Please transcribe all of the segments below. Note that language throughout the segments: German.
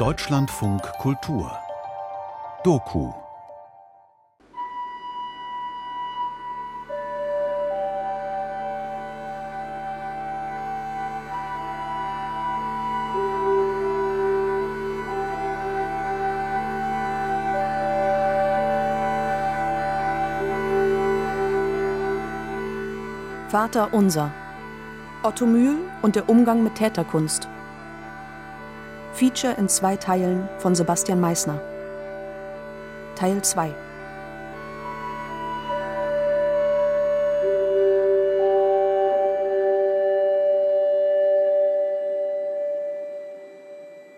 Deutschlandfunk Kultur Doku Vater unser. Otto Mühl und der Umgang mit Täterkunst. Feature in zwei Teilen von Sebastian Meissner. Teil 2.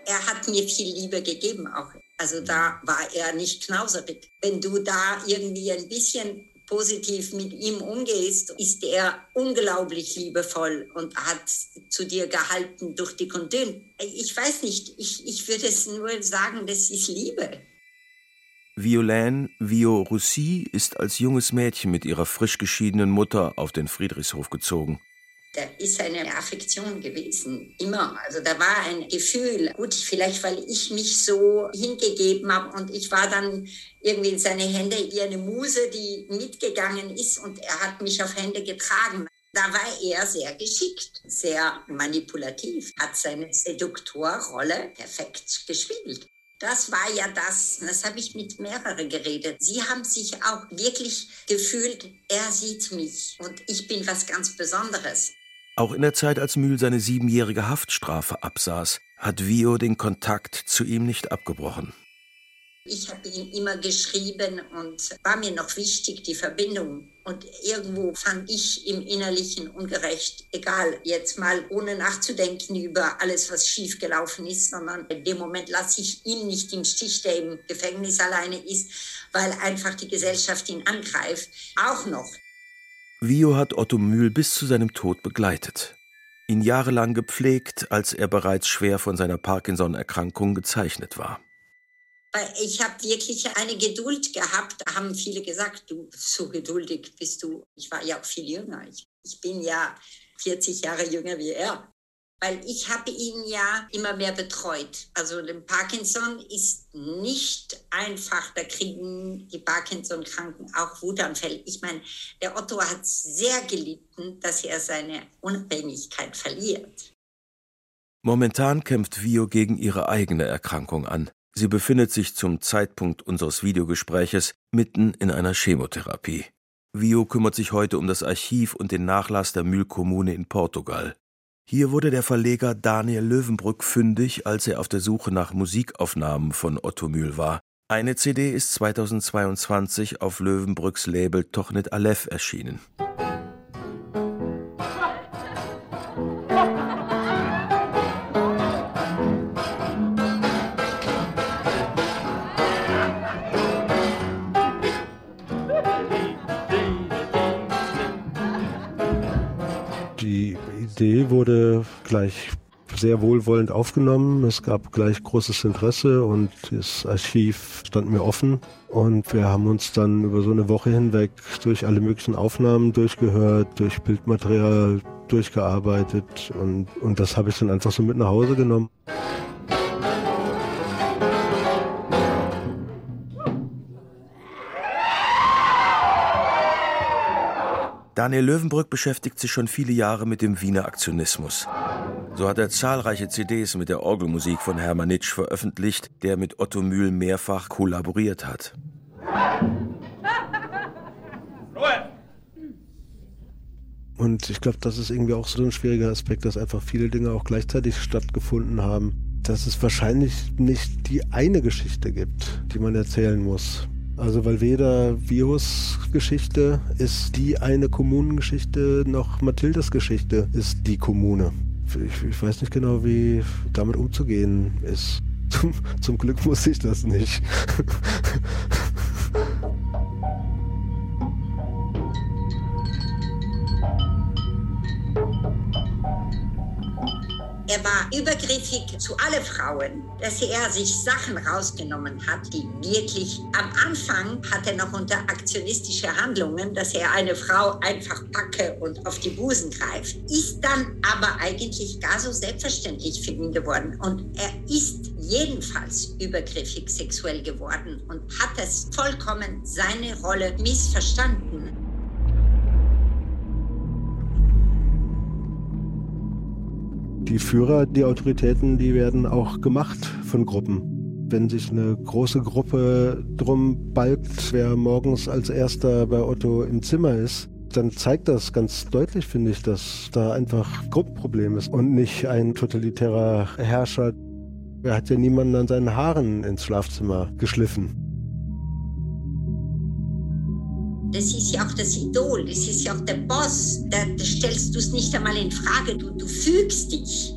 Er hat mir viel Liebe gegeben auch. Also da war er nicht knauserig. Wenn du da irgendwie ein bisschen positiv mit ihm umgehst, ist er unglaublich liebevoll und hat zu dir gehalten durch die und Ich weiß nicht, ich, ich würde es nur sagen, das ist Liebe. Violaine Vio Roussi ist als junges Mädchen mit ihrer frisch geschiedenen Mutter auf den Friedrichshof gezogen. Da ist eine Affektion gewesen, immer. Also da war ein Gefühl, gut, vielleicht weil ich mich so hingegeben habe und ich war dann irgendwie in seine Hände wie eine Muse, die mitgegangen ist und er hat mich auf Hände getragen. Da war er sehr geschickt, sehr manipulativ, hat seine Seduktorrolle perfekt gespielt. Das war ja das, das habe ich mit mehreren geredet. Sie haben sich auch wirklich gefühlt, er sieht mich und ich bin was ganz Besonderes. Auch in der Zeit, als Mühl seine siebenjährige Haftstrafe absaß, hat Vio den Kontakt zu ihm nicht abgebrochen. Ich habe ihm immer geschrieben und war mir noch wichtig, die Verbindung. Und irgendwo fand ich im Innerlichen ungerecht, egal, jetzt mal ohne nachzudenken über alles, was schiefgelaufen ist, sondern in dem Moment lasse ich ihn nicht im Stich, der im Gefängnis alleine ist, weil einfach die Gesellschaft ihn angreift. Auch noch Vio hat Otto Mühl bis zu seinem Tod begleitet, ihn jahrelang gepflegt, als er bereits schwer von seiner Parkinson-Erkrankung gezeichnet war. Ich habe wirklich eine Geduld gehabt, da haben viele gesagt, du so geduldig bist du. Ich war ja auch viel jünger. Ich, ich bin ja 40 Jahre jünger wie er weil ich habe ihn ja immer mehr betreut. Also Parkinson ist nicht einfach, da kriegen die Parkinson-Kranken auch Wutanfälle. Ich meine, der Otto hat sehr gelitten, dass er seine Unabhängigkeit verliert. Momentan kämpft Vio gegen ihre eigene Erkrankung an. Sie befindet sich zum Zeitpunkt unseres Videogespräches mitten in einer Chemotherapie. Vio kümmert sich heute um das Archiv und den Nachlass der Mühlkommune in Portugal. Hier wurde der Verleger Daniel Löwenbrück fündig, als er auf der Suche nach Musikaufnahmen von Otto Mühl war. Eine CD ist 2022 auf Löwenbrücks Label Tochnet Aleph erschienen. Idee wurde gleich sehr wohlwollend aufgenommen. Es gab gleich großes Interesse und das Archiv stand mir offen. Und wir haben uns dann über so eine Woche hinweg durch alle möglichen Aufnahmen durchgehört, durch Bildmaterial durchgearbeitet und, und das habe ich dann einfach so mit nach Hause genommen. Daniel Löwenbrück beschäftigt sich schon viele Jahre mit dem Wiener Aktionismus. So hat er zahlreiche CDs mit der Orgelmusik von Hermann Nitsch veröffentlicht, der mit Otto Mühl mehrfach kollaboriert hat. Und ich glaube, das ist irgendwie auch so ein schwieriger Aspekt, dass einfach viele Dinge auch gleichzeitig stattgefunden haben. Dass es wahrscheinlich nicht die eine Geschichte gibt, die man erzählen muss. Also weil weder Virus-Geschichte ist die eine Kommunengeschichte, noch Mathildas Geschichte ist die Kommune. Ich, ich weiß nicht genau, wie damit umzugehen ist. Zum, zum Glück muss ich das nicht. Er war über übergriffig zu allen Frauen, dass er sich Sachen rausgenommen hat, die wirklich am Anfang hat er noch unter aktionistische Handlungen, dass er eine Frau einfach packe und auf die Busen greift, ist dann aber eigentlich gar so selbstverständlich für ihn geworden. Und er ist jedenfalls übergriffig sexuell geworden und hat es vollkommen seine Rolle missverstanden. Die Führer, die Autoritäten, die werden auch gemacht von Gruppen. Wenn sich eine große Gruppe drum balgt, wer morgens als erster bei Otto im Zimmer ist, dann zeigt das ganz deutlich, finde ich, dass da einfach Gruppenproblem ist und nicht ein totalitärer Herrscher. Er hat ja niemanden an seinen Haaren ins Schlafzimmer geschliffen. Das ist ja auch das Idol, das ist ja auch der Boss. Da, da stellst du es nicht einmal in Frage, du, du fügst dich.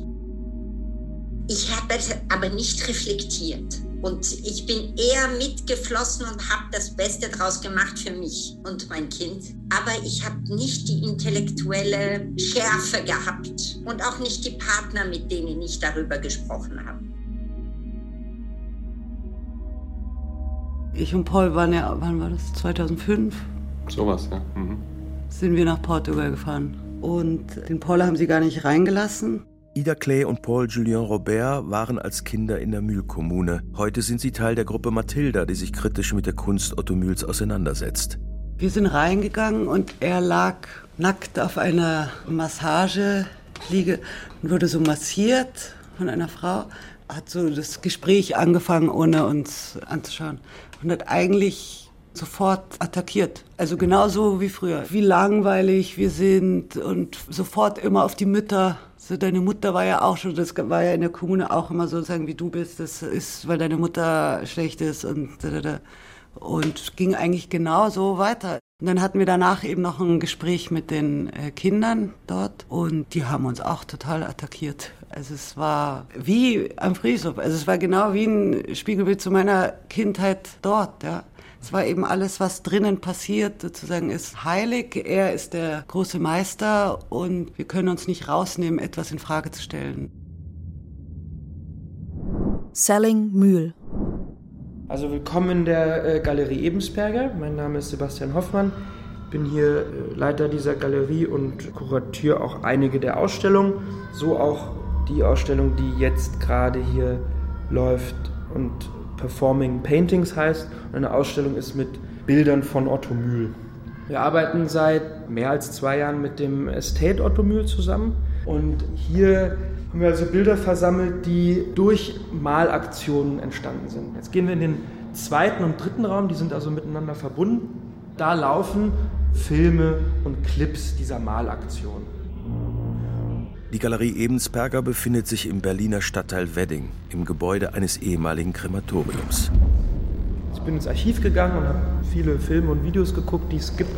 Ich habe es aber nicht reflektiert. Und ich bin eher mitgeflossen und habe das Beste daraus gemacht für mich und mein Kind. Aber ich habe nicht die intellektuelle Schärfe gehabt und auch nicht die Partner, mit denen ich darüber gesprochen habe. Ich und Paul waren ja, wann war das? 2005? Sowas, ja. Mhm. Sind wir nach Portugal gefahren. Und den Paul haben sie gar nicht reingelassen. Ida Clay und Paul Julien Robert waren als Kinder in der Mühlkommune. Heute sind sie Teil der Gruppe Mathilda, die sich kritisch mit der Kunst Otto Mühls auseinandersetzt. Wir sind reingegangen und er lag nackt auf einer Massageliege und wurde so massiert von einer Frau. Hat so das Gespräch angefangen, ohne uns anzuschauen. Und hat eigentlich sofort attackiert. Also genauso wie früher. Wie langweilig wir sind und sofort immer auf die Mütter. So, deine Mutter war ja auch schon, das war ja in der Kommune auch immer so sagen, wie du bist, das ist, weil deine Mutter schlecht ist und da, da, da. und ging eigentlich genauso weiter. Und dann hatten wir danach eben noch ein Gespräch mit den äh, Kindern dort und die haben uns auch total attackiert. Also es war wie am Frieshof. Also es war genau wie ein Spiegelbild zu meiner Kindheit dort, ja. Es war eben alles, was drinnen passiert, sozusagen ist heilig. Er ist der große Meister und wir können uns nicht rausnehmen, etwas in Frage zu stellen. Selling Mühl. Also willkommen in der äh, Galerie Ebensberger. Mein Name ist Sebastian Hoffmann. Bin hier äh, Leiter dieser Galerie und kuratiere auch einige der Ausstellungen. So auch die Ausstellung, die jetzt gerade hier läuft und Performing Paintings heißt. Und eine Ausstellung ist mit Bildern von Otto Mühl. Wir arbeiten seit mehr als zwei Jahren mit dem Estate Otto Mühl zusammen. Und hier haben wir also Bilder versammelt, die durch Malaktionen entstanden sind. Jetzt gehen wir in den zweiten und dritten Raum, die sind also miteinander verbunden. Da laufen Filme und Clips dieser Malaktion. Die Galerie Ebensberger befindet sich im Berliner Stadtteil Wedding, im Gebäude eines ehemaligen Krematoriums. Ich bin ins Archiv gegangen und habe viele Filme und Videos geguckt, die es gibt.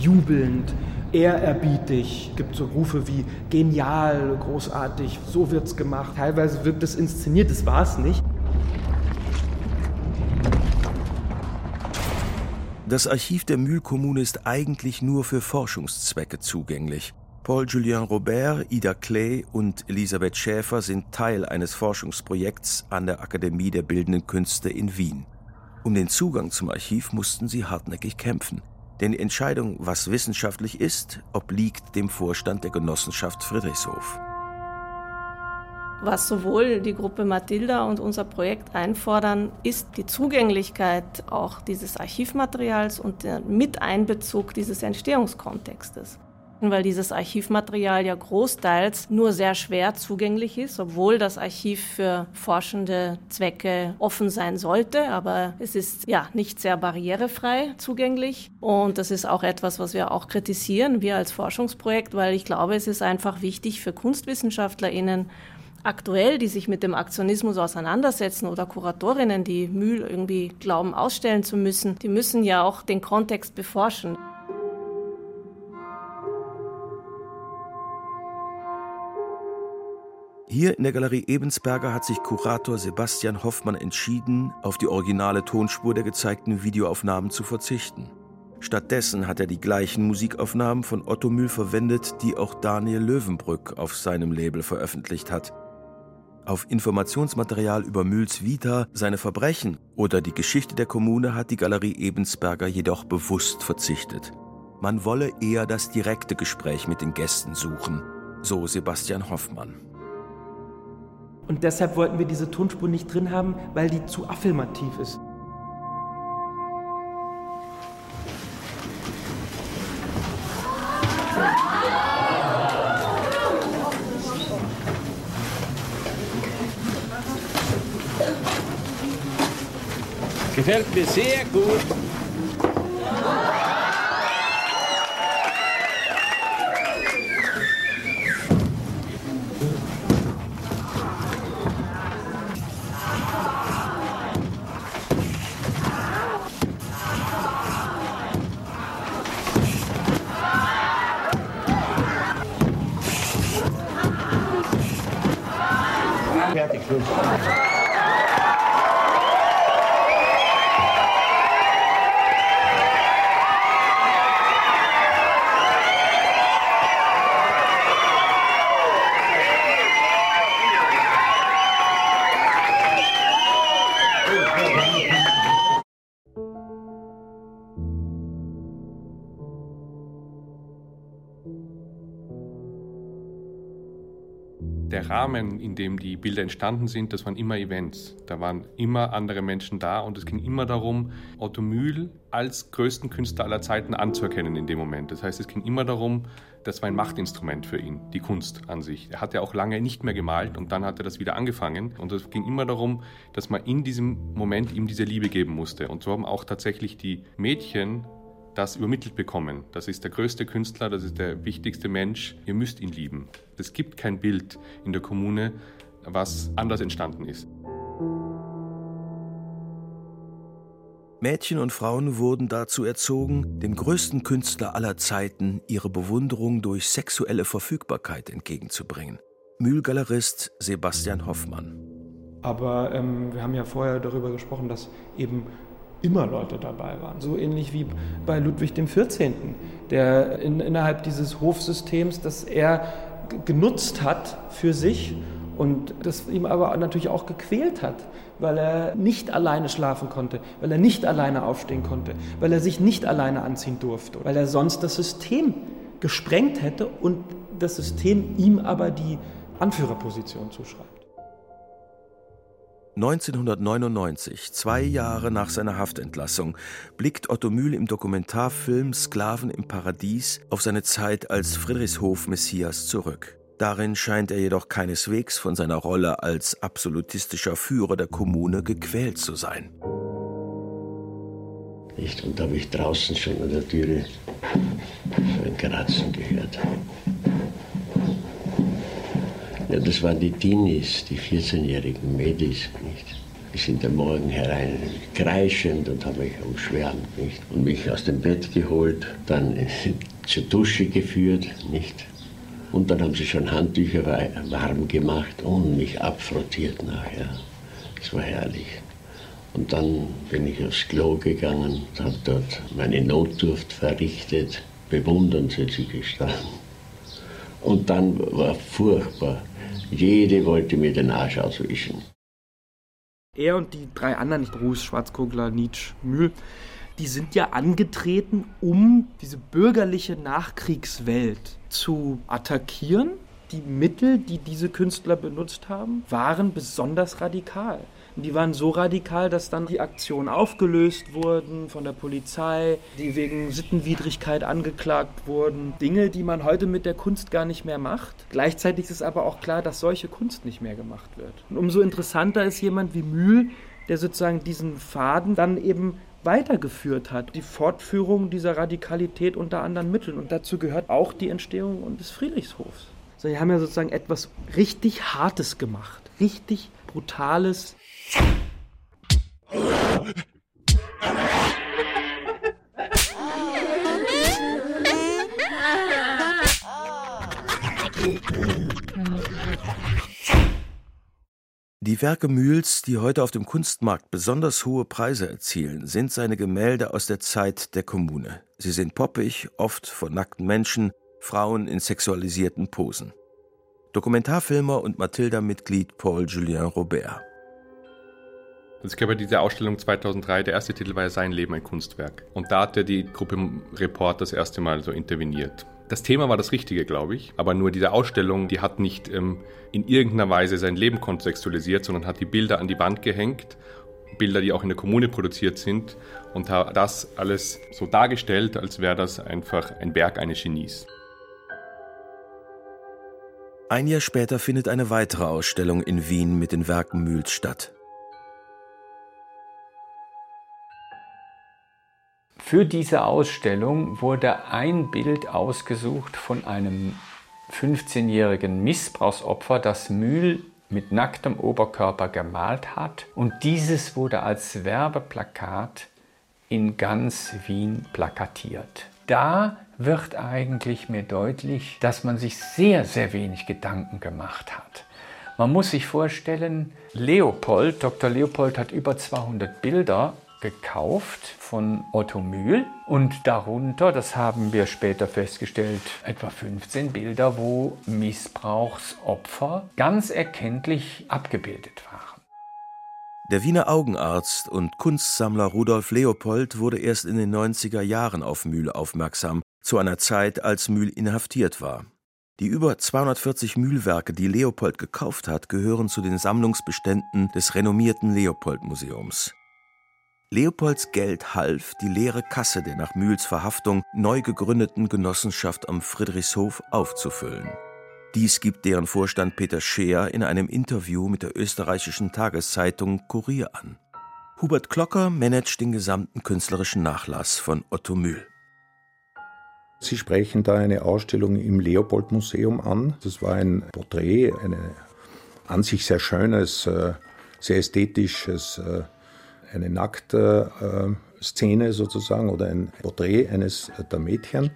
Jubelnd, ehrerbietig, gibt so Rufe wie genial, großartig, so wird's gemacht. Teilweise wirkt es inszeniert, das war es nicht. Das Archiv der Mühlkommune ist eigentlich nur für Forschungszwecke zugänglich. Paul Julien Robert, Ida Clay und Elisabeth Schäfer sind Teil eines Forschungsprojekts an der Akademie der Bildenden Künste in Wien. Um den Zugang zum Archiv mussten sie hartnäckig kämpfen. Denn die Entscheidung, was wissenschaftlich ist, obliegt dem Vorstand der Genossenschaft Friedrichshof. Was sowohl die Gruppe Matilda und unser Projekt einfordern, ist die Zugänglichkeit auch dieses Archivmaterials und der Miteinbezug dieses Entstehungskontextes weil dieses Archivmaterial ja großteils nur sehr schwer zugänglich ist, obwohl das Archiv für forschende Zwecke offen sein sollte, aber es ist ja nicht sehr barrierefrei zugänglich und das ist auch etwas, was wir auch kritisieren, wir als Forschungsprojekt, weil ich glaube, es ist einfach wichtig für Kunstwissenschaftlerinnen, aktuell, die sich mit dem Aktionismus auseinandersetzen oder Kuratorinnen, die Mühl irgendwie glauben, ausstellen zu müssen, die müssen ja auch den Kontext beforschen. Hier in der Galerie Ebensberger hat sich Kurator Sebastian Hoffmann entschieden, auf die originale Tonspur der gezeigten Videoaufnahmen zu verzichten. Stattdessen hat er die gleichen Musikaufnahmen von Otto Mühl verwendet, die auch Daniel Löwenbrück auf seinem Label veröffentlicht hat. Auf Informationsmaterial über Mühls Vita, seine Verbrechen oder die Geschichte der Kommune hat die Galerie Ebensberger jedoch bewusst verzichtet. Man wolle eher das direkte Gespräch mit den Gästen suchen, so Sebastian Hoffmann. Und deshalb wollten wir diese Tonspur nicht drin haben, weil die zu affirmativ ist. Gefällt mir sehr gut. Rahmen, in dem die Bilder entstanden sind, das waren immer Events. Da waren immer andere Menschen da und es ging immer darum, Otto Mühl als größten Künstler aller Zeiten anzuerkennen in dem Moment. Das heißt, es ging immer darum, das war ein Machtinstrument für ihn, die Kunst an sich. Er hat ja auch lange nicht mehr gemalt und dann hat er das wieder angefangen. Und es ging immer darum, dass man in diesem Moment ihm diese Liebe geben musste. Und so haben auch tatsächlich die Mädchen das übermittelt bekommen. Das ist der größte Künstler, das ist der wichtigste Mensch. Ihr müsst ihn lieben. Es gibt kein Bild in der Kommune, was anders entstanden ist. Mädchen und Frauen wurden dazu erzogen, dem größten Künstler aller Zeiten ihre Bewunderung durch sexuelle Verfügbarkeit entgegenzubringen. Mühlgalerist Sebastian Hoffmann. Aber ähm, wir haben ja vorher darüber gesprochen, dass eben immer Leute dabei waren. So ähnlich wie bei Ludwig XIV., der in, innerhalb dieses Hofsystems, das er genutzt hat für sich und das ihm aber natürlich auch gequält hat, weil er nicht alleine schlafen konnte, weil er nicht alleine aufstehen konnte, weil er sich nicht alleine anziehen durfte, weil er sonst das System gesprengt hätte und das System ihm aber die Anführerposition zuschreibt. 1999, zwei Jahre nach seiner Haftentlassung, blickt Otto Mühl im Dokumentarfilm Sklaven im Paradies auf seine Zeit als Friedrichshof-Messias zurück. Darin scheint er jedoch keineswegs von seiner Rolle als absolutistischer Führer der Kommune gequält zu sein. Und da habe ich draußen schon an der Türe so ein Kratzen gehört. Ja, das waren die Teenies, die 14-jährigen Mädels, nicht? Die sind am Morgen herein, kreischend und haben mich umschwärmt, nicht? Und mich aus dem Bett geholt, dann zur Dusche geführt, nicht? Und dann haben sie schon Handtücher warm gemacht und mich abfrottiert nachher. Das war herrlich. Und dann bin ich aufs Klo gegangen, habe dort meine Notdurft verrichtet, bewundernd sind sie gestanden. Und dann war furchtbar. Jede wollte mir den Arsch auswischen. Er und die drei anderen, Bruce, Schwarzkogler, Nietzsche, Mühl, die sind ja angetreten, um diese bürgerliche Nachkriegswelt zu attackieren. Die Mittel, die diese Künstler benutzt haben, waren besonders radikal. Die waren so radikal, dass dann die Aktionen aufgelöst wurden von der Polizei, die wegen Sittenwidrigkeit angeklagt wurden. Dinge, die man heute mit der Kunst gar nicht mehr macht. Gleichzeitig ist aber auch klar, dass solche Kunst nicht mehr gemacht wird. Und umso interessanter ist jemand wie Mühl, der sozusagen diesen Faden dann eben weitergeführt hat. Die Fortführung dieser Radikalität unter anderen Mitteln. Und dazu gehört auch die Entstehung des Friedrichshofs. Sie haben ja sozusagen etwas richtig Hartes gemacht. Richtig Brutales, Die Werke Mühls, die heute auf dem Kunstmarkt besonders hohe Preise erzielen, sind seine Gemälde aus der Zeit der Kommune. Sie sind poppig, oft von nackten Menschen, Frauen in sexualisierten Posen. Dokumentarfilmer und Mathilda-Mitglied Paul Julien Robert. Es gab ja diese Ausstellung 2003, der erste Titel war ja Sein Leben ein Kunstwerk. Und da hat ja die Gruppe Report das erste Mal so interveniert. Das Thema war das Richtige, glaube ich, aber nur diese Ausstellung, die hat nicht ähm, in irgendeiner Weise sein Leben kontextualisiert, sondern hat die Bilder an die Wand gehängt, Bilder, die auch in der Kommune produziert sind und hat das alles so dargestellt, als wäre das einfach ein Werk eines Genies. Ein Jahr später findet eine weitere Ausstellung in Wien mit den Werken Mühls statt. Für diese Ausstellung wurde ein Bild ausgesucht von einem 15-jährigen Missbrauchsopfer, das Mühl mit nacktem Oberkörper gemalt hat. Und dieses wurde als Werbeplakat in ganz Wien plakatiert. Da wird eigentlich mir deutlich, dass man sich sehr, sehr wenig Gedanken gemacht hat. Man muss sich vorstellen, Leopold, Dr. Leopold hat über 200 Bilder gekauft von Otto Mühl und darunter, das haben wir später festgestellt, etwa 15 Bilder, wo Missbrauchsopfer ganz erkenntlich abgebildet waren. Der Wiener Augenarzt und Kunstsammler Rudolf Leopold wurde erst in den 90er Jahren auf Mühl aufmerksam, zu einer Zeit, als Mühl inhaftiert war. Die über 240 Mühlwerke, die Leopold gekauft hat, gehören zu den Sammlungsbeständen des renommierten Leopold-Museums. Leopolds Geld half, die leere Kasse der nach Mühls Verhaftung neu gegründeten Genossenschaft am Friedrichshof aufzufüllen. Dies gibt deren Vorstand Peter Scheer in einem Interview mit der österreichischen Tageszeitung Kurier an. Hubert Klocker managt den gesamten künstlerischen Nachlass von Otto Mühl. Sie sprechen da eine Ausstellung im Leopold-Museum an. Das war ein Porträt, eine an sich sehr schönes, äh, sehr ästhetisches äh, eine nackte äh, Szene sozusagen oder ein Porträt eines äh, der Mädchen.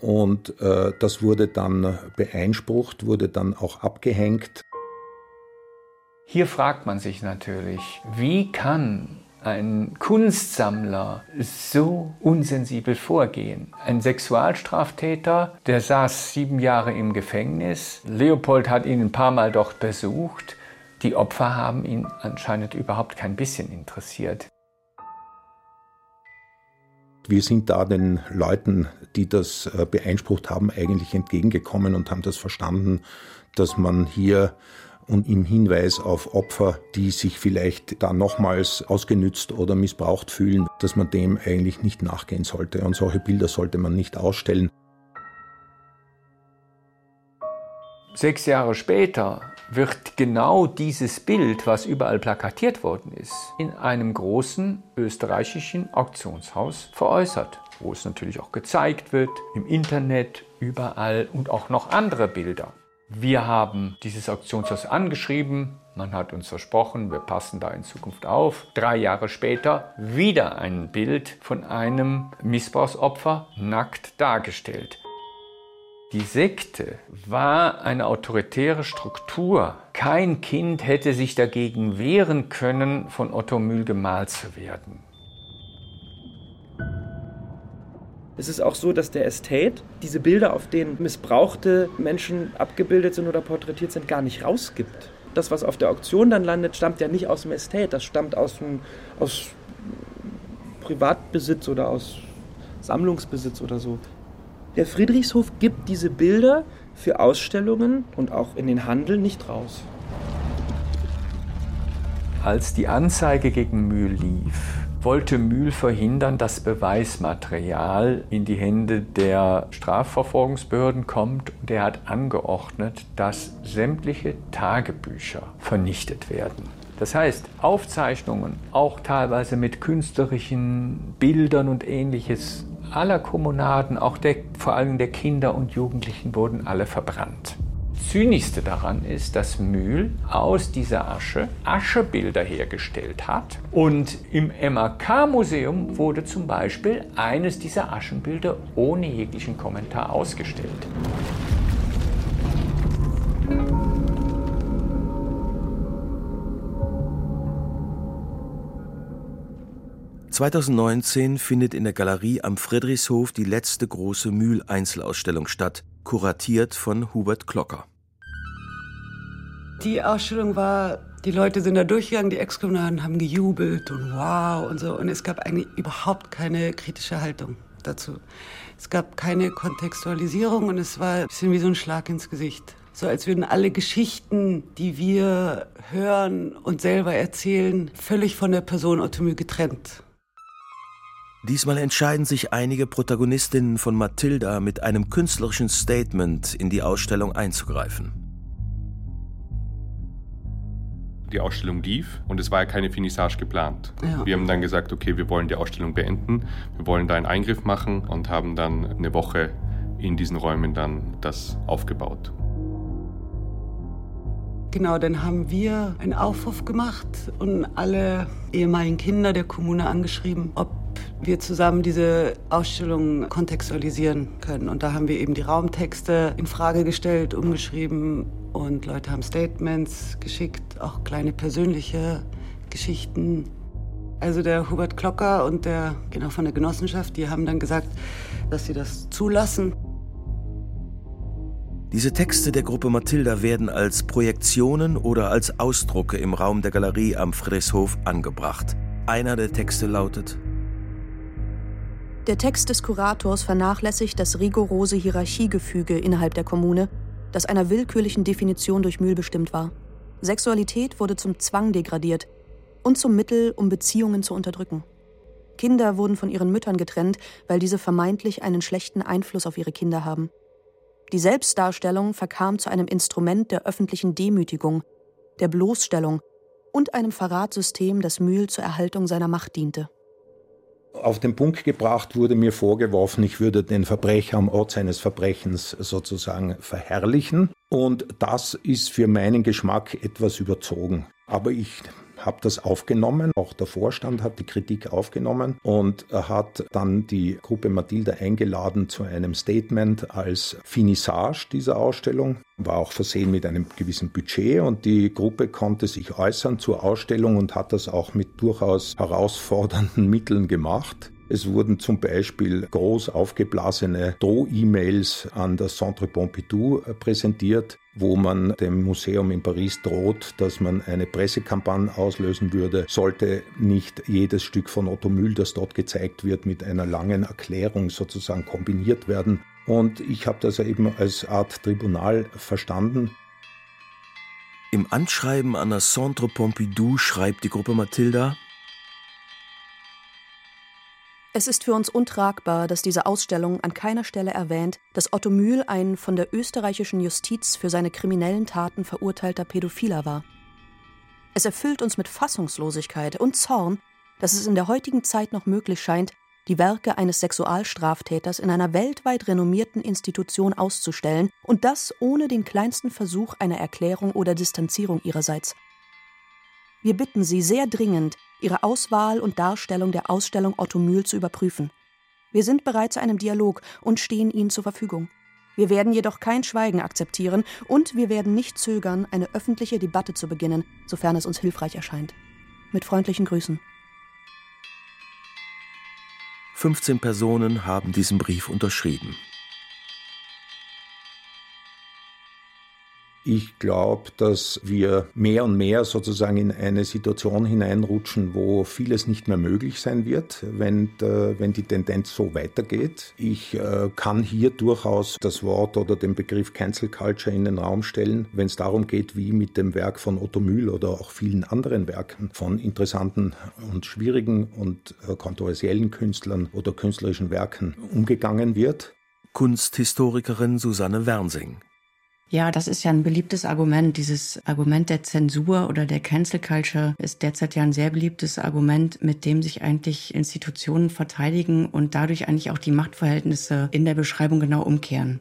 Und äh, das wurde dann beeinsprucht, wurde dann auch abgehängt. Hier fragt man sich natürlich, wie kann ein Kunstsammler so unsensibel vorgehen. Ein Sexualstraftäter, der saß sieben Jahre im Gefängnis. Leopold hat ihn ein paar Mal dort besucht. Die Opfer haben ihn anscheinend überhaupt kein bisschen interessiert. Wir sind da den Leuten, die das äh, beeinsprucht haben, eigentlich entgegengekommen und haben das verstanden, dass man hier und im Hinweis auf Opfer, die sich vielleicht da nochmals ausgenützt oder missbraucht fühlen, dass man dem eigentlich nicht nachgehen sollte. Und solche Bilder sollte man nicht ausstellen. Sechs Jahre später wird genau dieses Bild, was überall plakatiert worden ist, in einem großen österreichischen Auktionshaus veräußert, wo es natürlich auch gezeigt wird, im Internet, überall und auch noch andere Bilder. Wir haben dieses Auktionshaus angeschrieben, man hat uns versprochen, wir passen da in Zukunft auf. Drei Jahre später wieder ein Bild von einem Missbrauchsopfer nackt dargestellt. Die Sekte war eine autoritäre Struktur. Kein Kind hätte sich dagegen wehren können, von Otto Mühl gemalt zu werden. Es ist auch so, dass der Estate diese Bilder, auf denen missbrauchte Menschen abgebildet sind oder porträtiert sind, gar nicht rausgibt. Das, was auf der Auktion dann landet, stammt ja nicht aus dem Estate, das stammt aus, dem, aus Privatbesitz oder aus Sammlungsbesitz oder so. Der Friedrichshof gibt diese Bilder für Ausstellungen und auch in den Handel nicht raus. Als die Anzeige gegen Mühl lief, wollte Mühl verhindern, dass Beweismaterial in die Hände der Strafverfolgungsbehörden kommt und er hat angeordnet, dass sämtliche Tagebücher vernichtet werden. Das heißt, Aufzeichnungen, auch teilweise mit künstlerischen Bildern und ähnliches, aller Kommunaden, auch der, vor allem der Kinder und Jugendlichen, wurden alle verbrannt. Zynischste daran ist, dass Mühl aus dieser Asche Aschebilder hergestellt hat. Und im MAK-Museum wurde zum Beispiel eines dieser Aschenbilder ohne jeglichen Kommentar ausgestellt. 2019 findet in der Galerie am Friedrichshof die letzte große Mühl-Einzelausstellung statt, kuratiert von Hubert Klocker. Die Ausstellung war, die Leute sind da durchgegangen, die Exponenten haben gejubelt und wow und so. Und es gab eigentlich überhaupt keine kritische Haltung dazu. Es gab keine Kontextualisierung und es war ein bisschen wie so ein Schlag ins Gesicht. So als würden alle Geschichten, die wir hören und selber erzählen, völlig von der Person Otomü getrennt. Diesmal entscheiden sich einige Protagonistinnen von Mathilda mit einem künstlerischen Statement in die Ausstellung einzugreifen. Die Ausstellung lief und es war ja keine Finissage geplant. Ja. Wir haben dann gesagt, okay, wir wollen die Ausstellung beenden, wir wollen da einen Eingriff machen und haben dann eine Woche in diesen Räumen dann das aufgebaut. Genau, dann haben wir einen Aufruf gemacht und alle ehemaligen Kinder der Kommune angeschrieben, ob wir zusammen diese Ausstellung kontextualisieren können. Und da haben wir eben die Raumtexte in Frage gestellt, umgeschrieben und Leute haben Statements geschickt, auch kleine persönliche Geschichten. Also der Hubert Klocker und der genau von der Genossenschaft, die haben dann gesagt, dass sie das zulassen. Diese Texte der Gruppe Mathilda werden als Projektionen oder als Ausdrucke im Raum der Galerie am Friedrichshof angebracht. Einer der Texte lautet Der Text des Kurators vernachlässigt das rigorose Hierarchiegefüge innerhalb der Kommune, das einer willkürlichen Definition durch Mühl bestimmt war. Sexualität wurde zum Zwang degradiert und zum Mittel, um Beziehungen zu unterdrücken. Kinder wurden von ihren Müttern getrennt, weil diese vermeintlich einen schlechten Einfluss auf ihre Kinder haben. Die Selbstdarstellung verkam zu einem Instrument der öffentlichen Demütigung, der Bloßstellung und einem Verratssystem, das Mühl zur Erhaltung seiner Macht diente. Auf den Punkt gebracht wurde mir vorgeworfen, ich würde den Verbrecher am Ort seines Verbrechens sozusagen verherrlichen. Und das ist für meinen Geschmack etwas überzogen. Aber ich habe das aufgenommen. Auch der Vorstand hat die Kritik aufgenommen und hat dann die Gruppe Mathilda eingeladen zu einem Statement als Finissage dieser Ausstellung. War auch versehen mit einem gewissen Budget und die Gruppe konnte sich äußern zur Ausstellung und hat das auch mit durchaus herausfordernden Mitteln gemacht. Es wurden zum Beispiel groß aufgeblasene Droh-E-Mails an das Centre Pompidou präsentiert, wo man dem Museum in Paris droht, dass man eine Pressekampagne auslösen würde, sollte nicht jedes Stück von Otto Mühl, das dort gezeigt wird, mit einer langen Erklärung sozusagen kombiniert werden. Und ich habe das eben als Art Tribunal verstanden. Im Anschreiben an das Centre Pompidou schreibt die Gruppe Mathilda, es ist für uns untragbar, dass diese Ausstellung an keiner Stelle erwähnt, dass Otto Mühl ein von der österreichischen Justiz für seine kriminellen Taten verurteilter Pädophiler war. Es erfüllt uns mit Fassungslosigkeit und Zorn, dass es in der heutigen Zeit noch möglich scheint, die Werke eines Sexualstraftäters in einer weltweit renommierten Institution auszustellen und das ohne den kleinsten Versuch einer Erklärung oder Distanzierung ihrerseits. Wir bitten Sie sehr dringend, Ihre Auswahl und Darstellung der Ausstellung Otto Mühl zu überprüfen. Wir sind bereit zu einem Dialog und stehen Ihnen zur Verfügung. Wir werden jedoch kein Schweigen akzeptieren und wir werden nicht zögern, eine öffentliche Debatte zu beginnen, sofern es uns hilfreich erscheint. Mit freundlichen Grüßen. 15 Personen haben diesen Brief unterschrieben. Ich glaube, dass wir mehr und mehr sozusagen in eine Situation hineinrutschen, wo vieles nicht mehr möglich sein wird, wenn, äh, wenn die Tendenz so weitergeht. Ich äh, kann hier durchaus das Wort oder den Begriff Cancel Culture in den Raum stellen, wenn es darum geht, wie mit dem Werk von Otto Mühl oder auch vielen anderen Werken von interessanten und schwierigen und äh, kontroversiellen Künstlern oder künstlerischen Werken umgegangen wird. Kunsthistorikerin Susanne Wernsing. Ja, das ist ja ein beliebtes Argument. Dieses Argument der Zensur oder der Cancel Culture ist derzeit ja ein sehr beliebtes Argument, mit dem sich eigentlich Institutionen verteidigen und dadurch eigentlich auch die Machtverhältnisse in der Beschreibung genau umkehren.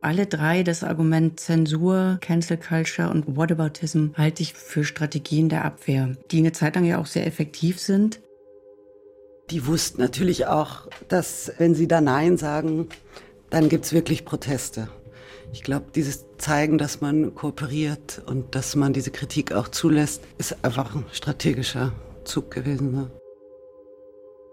Alle drei, das Argument Zensur, Cancel Culture und Whataboutism, halte ich für Strategien der Abwehr, die eine Zeit lang ja auch sehr effektiv sind. Die wussten natürlich auch, dass wenn sie da Nein sagen, dann gibt's wirklich Proteste. Ich glaube, dieses Zeigen, dass man kooperiert und dass man diese Kritik auch zulässt, ist einfach ein strategischer Zug gewesen. Ne?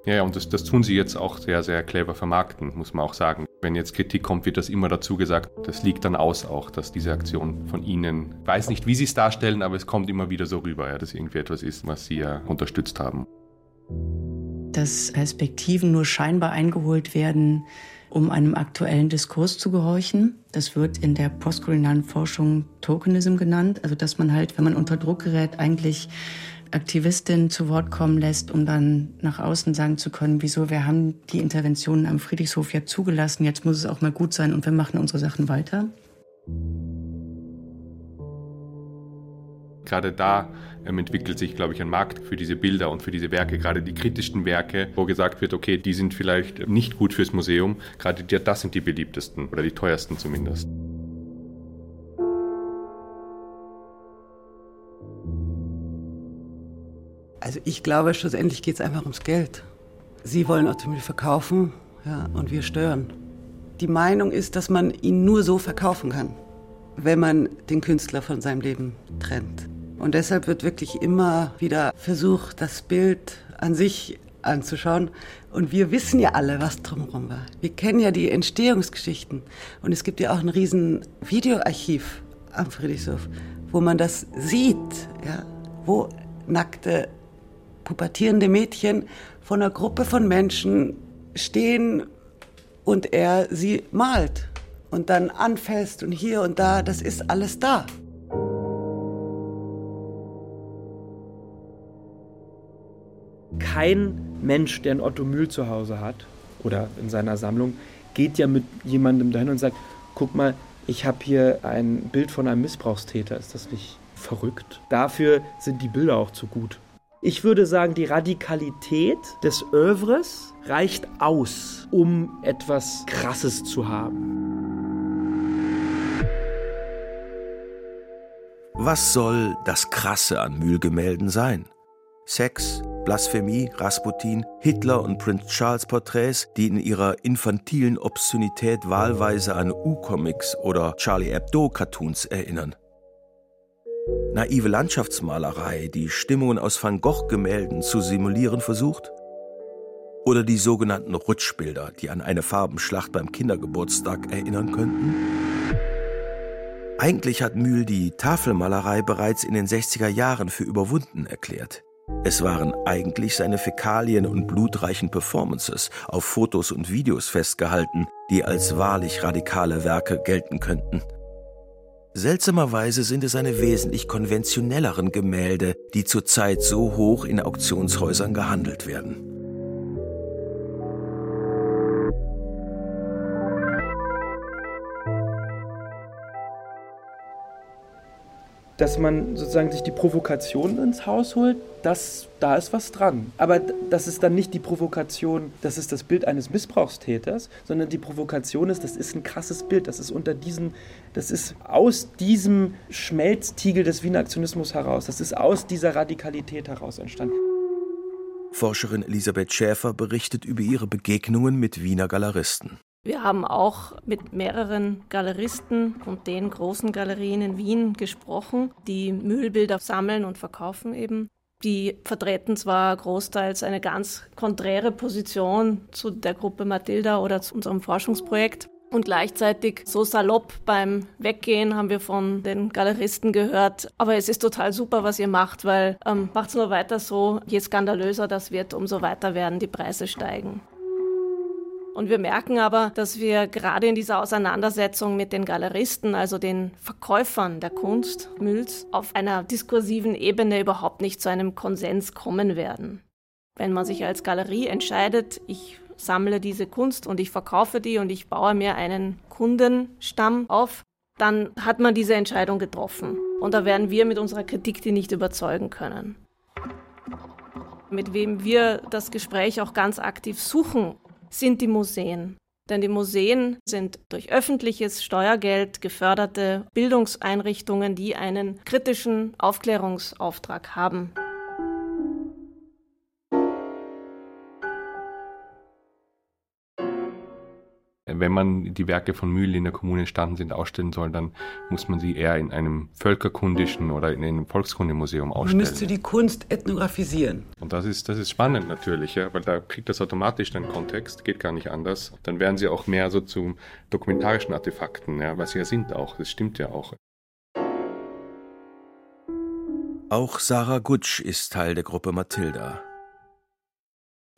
Ja, und das, das tun sie jetzt auch sehr, sehr clever vermarkten, muss man auch sagen. Wenn jetzt Kritik kommt, wird das immer dazu gesagt. Das liegt dann aus auch, dass diese Aktion von ihnen, ich weiß nicht, wie sie es darstellen, aber es kommt immer wieder so rüber, ja, dass irgendwie etwas ist, was sie ja unterstützt haben. Dass Perspektiven nur scheinbar eingeholt werden, um einem aktuellen Diskurs zu gehorchen. Das wird in der postkolonialen Forschung Tokenism genannt. Also dass man halt, wenn man unter Druck gerät, eigentlich Aktivistin zu Wort kommen lässt, um dann nach außen sagen zu können, wieso wir haben die Interventionen am Friedrichshof ja zugelassen, jetzt muss es auch mal gut sein und wir machen unsere Sachen weiter. Gerade da ähm, entwickelt sich, glaube ich, ein Markt für diese Bilder und für diese Werke, gerade die kritischsten Werke, wo gesagt wird, okay, die sind vielleicht nicht gut fürs Museum, gerade die, das sind die beliebtesten oder die teuersten zumindest. Also ich glaube, schlussendlich geht es einfach ums Geld. Sie wollen Automobil verkaufen ja, und wir stören. Die Meinung ist, dass man ihn nur so verkaufen kann, wenn man den Künstler von seinem Leben trennt. Und deshalb wird wirklich immer wieder versucht, das Bild an sich anzuschauen. Und wir wissen ja alle, was drumherum war. Wir kennen ja die Entstehungsgeschichten. Und es gibt ja auch ein riesen Videoarchiv am Friedrichshof, wo man das sieht, ja, wo nackte pubertierende Mädchen von einer Gruppe von Menschen stehen und er sie malt und dann anfasst und hier und da, das ist alles da. Kein Mensch, der ein Otto Mühl zu Hause hat oder in seiner Sammlung, geht ja mit jemandem dahin und sagt, guck mal, ich habe hier ein Bild von einem Missbrauchstäter, ist das nicht verrückt? Dafür sind die Bilder auch zu gut. Ich würde sagen, die Radikalität des Övres reicht aus, um etwas Krasses zu haben. Was soll das Krasse an Mühlgemälden sein? Sex, Blasphemie, Rasputin, Hitler und Prinz Charles Porträts, die in ihrer infantilen Obszönität wahlweise an U-Comics oder Charlie Hebdo Cartoons erinnern. Naive Landschaftsmalerei, die Stimmungen aus Van Gogh-Gemälden zu simulieren versucht? Oder die sogenannten Rutschbilder, die an eine Farbenschlacht beim Kindergeburtstag erinnern könnten? Eigentlich hat Mühl die Tafelmalerei bereits in den 60er Jahren für überwunden erklärt. Es waren eigentlich seine Fäkalien und blutreichen Performances auf Fotos und Videos festgehalten, die als wahrlich radikale Werke gelten könnten. Seltsamerweise sind es seine wesentlich konventionelleren Gemälde, die zurzeit so hoch in Auktionshäusern gehandelt werden. dass man sozusagen sich die Provokation ins Haus holt, das, da ist was dran. Aber das ist dann nicht die Provokation, das ist das Bild eines Missbrauchstäters, sondern die Provokation ist, das ist ein krasses Bild, das ist unter diesen, das ist aus diesem Schmelztiegel des Wiener Aktionismus heraus, das ist aus dieser Radikalität heraus entstanden. Forscherin Elisabeth Schäfer berichtet über ihre Begegnungen mit Wiener Galeristen. Wir haben auch mit mehreren Galeristen und den großen Galerien in Wien gesprochen, die Müllbilder sammeln und verkaufen eben. Die vertreten zwar großteils eine ganz konträre Position zu der Gruppe Matilda oder zu unserem Forschungsprojekt. Und gleichzeitig so salopp beim Weggehen haben wir von den Galeristen gehört, aber es ist total super, was ihr macht, weil ähm, macht's nur weiter so, je skandalöser das wird, umso weiter werden die Preise steigen. Und wir merken aber, dass wir gerade in dieser Auseinandersetzung mit den Galeristen, also den Verkäufern der Kunst, Mülls, auf einer diskursiven Ebene überhaupt nicht zu einem Konsens kommen werden. Wenn man sich als Galerie entscheidet, ich sammle diese Kunst und ich verkaufe die und ich baue mir einen Kundenstamm auf, dann hat man diese Entscheidung getroffen. Und da werden wir mit unserer Kritik die nicht überzeugen können. Mit wem wir das Gespräch auch ganz aktiv suchen, sind die Museen. Denn die Museen sind durch öffentliches Steuergeld geförderte Bildungseinrichtungen, die einen kritischen Aufklärungsauftrag haben. Wenn man die Werke von Mühl in der Kommune entstanden sind, ausstellen soll, dann muss man sie eher in einem völkerkundischen oder in einem Volkskundemuseum ausstellen. Man müsste die Kunst ethnographisieren. Und das ist, das ist spannend natürlich, ja, weil da kriegt das automatisch den Kontext, geht gar nicht anders. Dann werden sie auch mehr so zu dokumentarischen Artefakten, ja, was sie ja sind auch, das stimmt ja auch. Auch Sarah Gutsch ist Teil der Gruppe Mathilda.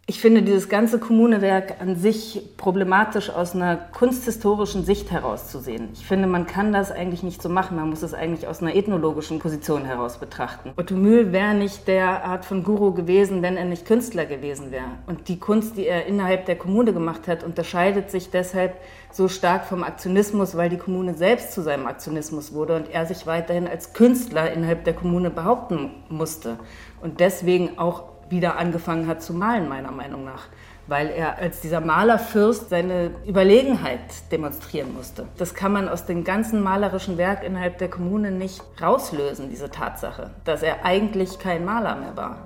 Ich finde dieses ganze Kommunewerk an sich problematisch aus einer kunsthistorischen Sicht herauszusehen. Ich finde, man kann das eigentlich nicht so machen. Man muss es eigentlich aus einer ethnologischen Position heraus betrachten. Otto Mühl wäre nicht der Art von Guru gewesen, wenn er nicht Künstler gewesen wäre. Und die Kunst, die er innerhalb der Kommune gemacht hat, unterscheidet sich deshalb so stark vom Aktionismus, weil die Kommune selbst zu seinem Aktionismus wurde und er sich weiterhin als Künstler innerhalb der Kommune behaupten musste. Und deswegen auch wieder angefangen hat zu malen, meiner Meinung nach. Weil er als dieser Malerfürst seine Überlegenheit demonstrieren musste. Das kann man aus dem ganzen malerischen Werk innerhalb der Kommune nicht rauslösen, diese Tatsache, dass er eigentlich kein Maler mehr war.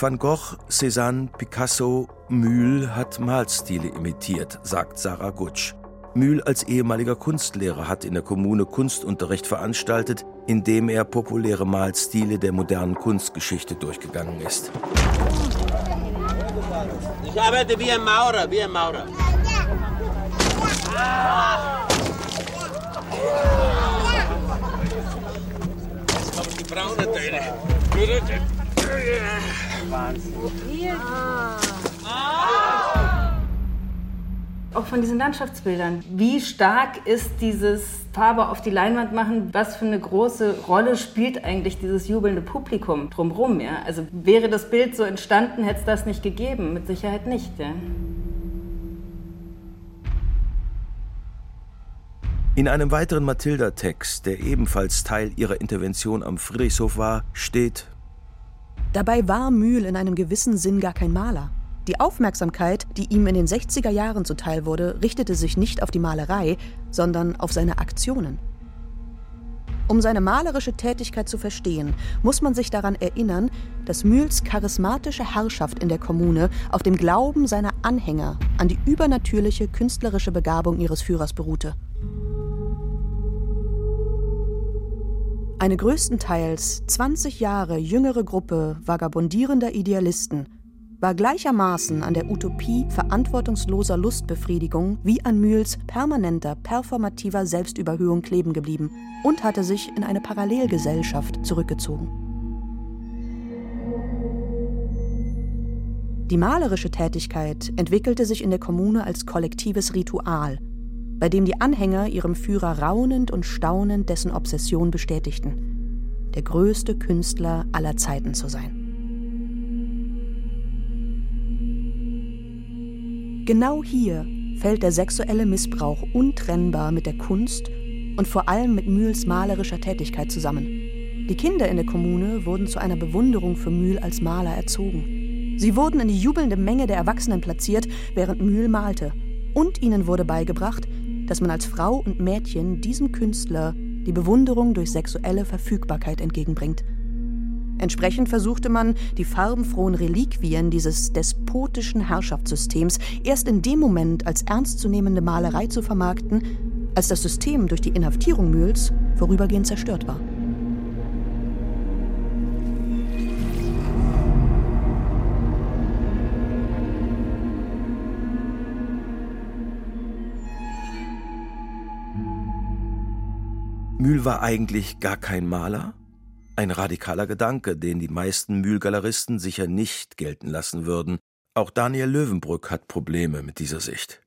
Van Gogh, Cézanne, Picasso, Mühl hat Malstile imitiert, sagt Sarah Gutsch. Mühl als ehemaliger Kunstlehrer hat in der Kommune Kunstunterricht veranstaltet, indem er populäre Malstile der modernen Kunstgeschichte durchgegangen ist. Ich arbeite wie ein Maurer, wie ein Maurer. Jetzt kommen die braunen Teile. Wahnsinn. Auch von diesen Landschaftsbildern. Wie stark ist dieses Farbe auf die Leinwand machen? Was für eine große Rolle spielt eigentlich dieses jubelnde Publikum drumherum? Ja? Also wäre das Bild so entstanden, hätte es das nicht gegeben? Mit Sicherheit nicht. Ja? In einem weiteren Mathilda-Text, der ebenfalls Teil ihrer Intervention am Friedrichshof war, steht: Dabei war Mühl in einem gewissen Sinn gar kein Maler. Die Aufmerksamkeit, die ihm in den 60er Jahren zuteil wurde, richtete sich nicht auf die Malerei, sondern auf seine Aktionen. Um seine malerische Tätigkeit zu verstehen, muss man sich daran erinnern, dass Mühls charismatische Herrschaft in der Kommune auf dem Glauben seiner Anhänger an die übernatürliche künstlerische Begabung ihres Führers beruhte. Eine größtenteils 20 Jahre jüngere Gruppe vagabundierender Idealisten war gleichermaßen an der Utopie verantwortungsloser Lustbefriedigung wie an Mühls permanenter performativer Selbstüberhöhung kleben geblieben und hatte sich in eine Parallelgesellschaft zurückgezogen. Die malerische Tätigkeit entwickelte sich in der Kommune als kollektives Ritual, bei dem die Anhänger ihrem Führer raunend und staunend dessen Obsession bestätigten, der größte Künstler aller Zeiten zu sein. Genau hier fällt der sexuelle Missbrauch untrennbar mit der Kunst und vor allem mit Mühls malerischer Tätigkeit zusammen. Die Kinder in der Kommune wurden zu einer Bewunderung für Mühl als Maler erzogen. Sie wurden in die jubelnde Menge der Erwachsenen platziert, während Mühl malte. Und ihnen wurde beigebracht, dass man als Frau und Mädchen diesem Künstler die Bewunderung durch sexuelle Verfügbarkeit entgegenbringt. Entsprechend versuchte man, die farbenfrohen Reliquien dieses despotischen Herrschaftssystems erst in dem Moment als ernstzunehmende Malerei zu vermarkten, als das System durch die Inhaftierung Mühls vorübergehend zerstört war. Mühl war eigentlich gar kein Maler? Ein radikaler Gedanke, den die meisten Mühlgaleristen sicher nicht gelten lassen würden. Auch Daniel Löwenbrück hat Probleme mit dieser Sicht.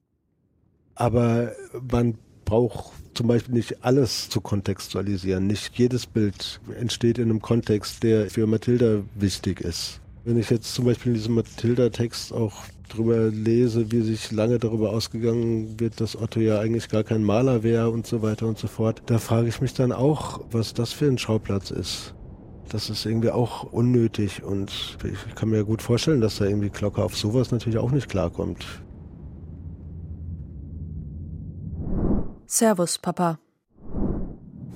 Aber man braucht zum Beispiel nicht alles zu kontextualisieren. Nicht jedes Bild entsteht in einem Kontext, der für Mathilda wichtig ist. Wenn ich jetzt zum Beispiel in diesem Mathilda-Text auch drüber lese, wie sich lange darüber ausgegangen wird, dass Otto ja eigentlich gar kein Maler wäre und so weiter und so fort, da frage ich mich dann auch, was das für ein Schauplatz ist das ist irgendwie auch unnötig und ich kann mir gut vorstellen, dass da irgendwie Glocke auf sowas natürlich auch nicht klarkommt. Servus, Papa.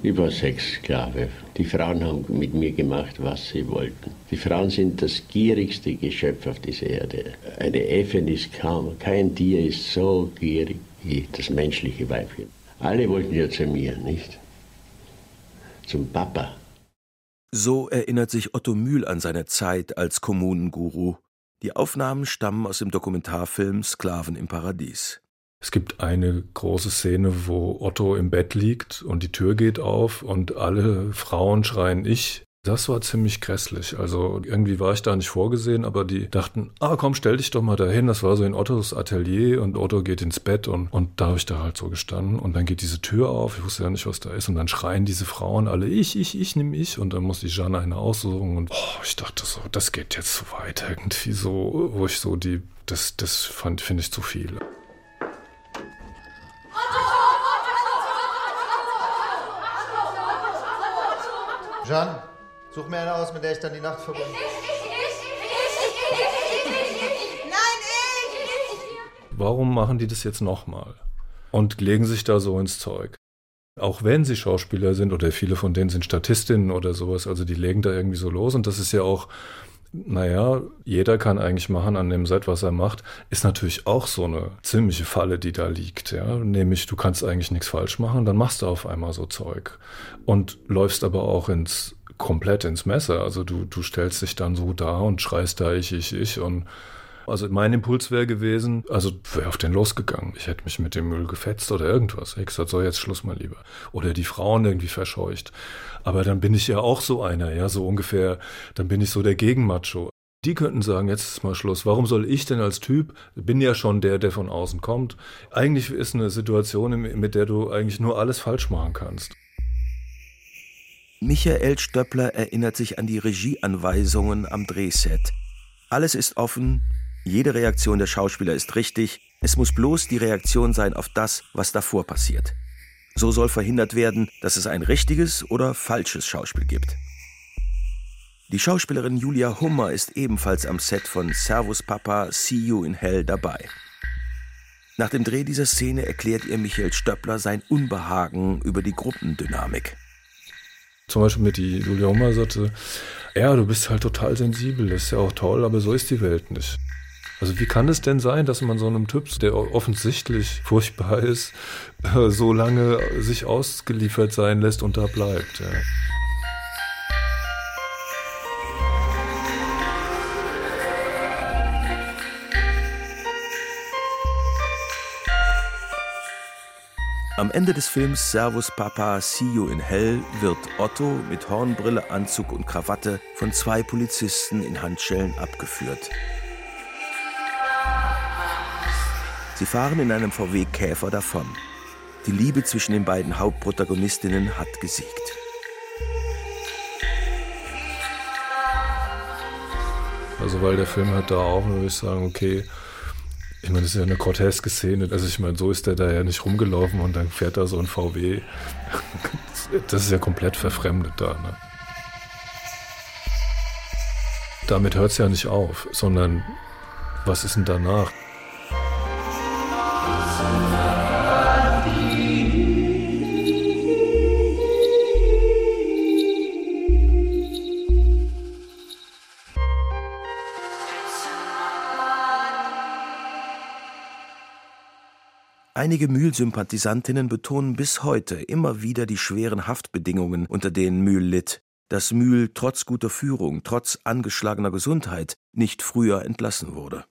Ich war Sexsklave. Die Frauen haben mit mir gemacht, was sie wollten. Die Frauen sind das gierigste Geschöpf auf dieser Erde. Eine Äffin ist kaum, kein Tier ist so gierig wie das menschliche Weibchen. Alle wollten ja zu mir, nicht? Zum Papa. So erinnert sich Otto Mühl an seine Zeit als Kommunenguru. Die Aufnahmen stammen aus dem Dokumentarfilm Sklaven im Paradies. Es gibt eine große Szene, wo Otto im Bett liegt und die Tür geht auf und alle Frauen schreien ich. Das war ziemlich grässlich. Also irgendwie war ich da nicht vorgesehen, aber die dachten, ah komm, stell dich doch mal dahin. Das war so in Ottos Atelier und Otto geht ins Bett und, und da habe ich da halt so gestanden. Und dann geht diese Tür auf, ich wusste ja nicht, was da ist. Und dann schreien diese Frauen alle, ich, ich, ich, nimm ich. Und dann muss die Jeanne eine aussuchen. Und oh, ich dachte so, das geht jetzt zu weit irgendwie so, wo ich so die, das, das fand, finde ich zu viel. Jeanne, such mir eine aus, mit der ich dann die Nacht verbringe. Nein, ich! Warum machen die das jetzt nochmal? Und legen sich da so ins Zeug. Auch wenn sie Schauspieler sind oder viele von denen sind Statistinnen oder sowas, also die legen da irgendwie so los und das ist ja auch naja, jeder kann eigentlich machen an dem Set, was er macht, ist natürlich auch so eine ziemliche Falle, die da liegt. Ja? Nämlich, du kannst eigentlich nichts falsch machen, dann machst du auf einmal so Zeug und läufst aber auch ins komplett ins Messer. Also du, du stellst dich dann so da und schreist da ich, ich, ich und also mein Impuls wäre gewesen, also wäre auf den losgegangen. Ich hätte mich mit dem Müll gefetzt oder irgendwas. Ich gesagt, so jetzt Schluss mal lieber. Oder die Frauen irgendwie verscheucht. Aber dann bin ich ja auch so einer, ja, so ungefähr, dann bin ich so der Gegenmacho. Die könnten sagen, jetzt ist mal Schluss. Warum soll ich denn als Typ, bin ja schon der, der von außen kommt. Eigentlich ist eine Situation, mit der du eigentlich nur alles falsch machen kannst. Michael Stöppler erinnert sich an die Regieanweisungen am Drehset. Alles ist offen, jede Reaktion der Schauspieler ist richtig, es muss bloß die Reaktion sein auf das, was davor passiert. So soll verhindert werden, dass es ein richtiges oder falsches Schauspiel gibt. Die Schauspielerin Julia Hummer ist ebenfalls am Set von Servus Papa, See You in Hell dabei. Nach dem Dreh dieser Szene erklärt ihr Michael Stöppler sein Unbehagen über die Gruppendynamik. Zum Beispiel mit die Julia Hummer sagte, ja, du bist halt total sensibel, das ist ja auch toll, aber so ist die Welt nicht. Also wie kann es denn sein, dass man so einem Typ, der offensichtlich furchtbar ist, so lange sich ausgeliefert sein lässt und da bleibt? Ja. Am Ende des Films Servus Papa, See You in Hell wird Otto mit Hornbrille, Anzug und Krawatte von zwei Polizisten in Handschellen abgeführt. Sie fahren in einem VW Käfer davon. Die Liebe zwischen den beiden Hauptprotagonistinnen hat gesiegt. Also weil der Film hat da auch, würde ich sagen, okay, ich meine, das ist ja eine groteske Szene. Also ich meine, so ist der da ja nicht rumgelaufen und dann fährt da so ein VW. Das ist ja komplett verfremdet da. Ne? Damit hört es ja nicht auf, sondern was ist denn danach? Einige Mühl-Sympathisantinnen betonen bis heute immer wieder die schweren Haftbedingungen, unter denen Mühl litt, dass Mühl trotz guter Führung, trotz angeschlagener Gesundheit nicht früher entlassen wurde.